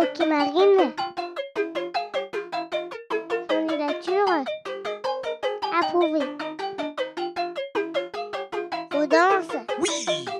Ok Marine. Candidature approuvée. On danse. Oui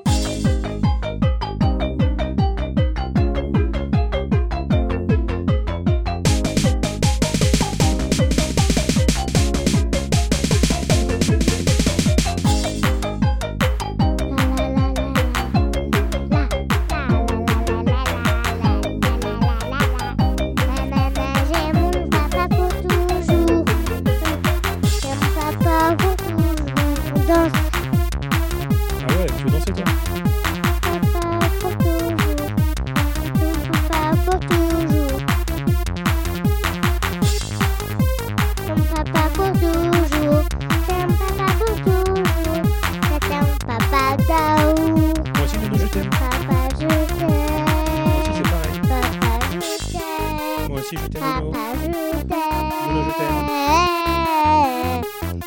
Moi aussi, je t'aime, Nono. Papa, je t'aime. Nono, je t'aime.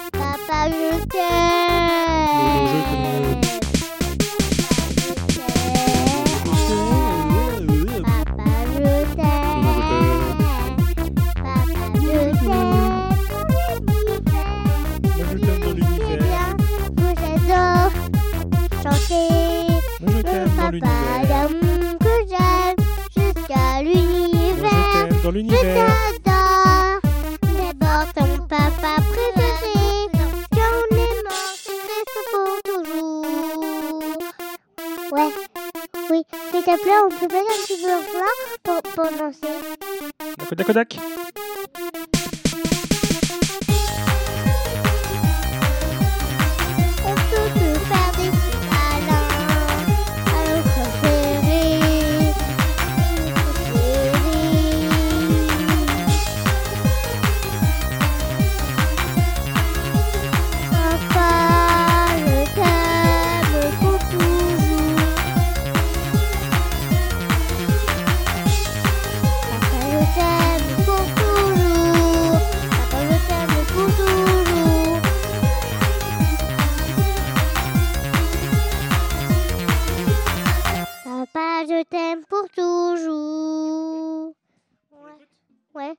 Papa, je t'aime. T'aime. Papa, je t'aime. Papa, Je l'univers. t'adore. D'abord ton papa préféré. Quand on est mort, c'est reste pour toujours. Ouais, oui. S'il te plaît, on peut mettre un petit peu là pour, pour danser. Kodak, Kodak. T'aime pour toujours. Ouais. Ouais.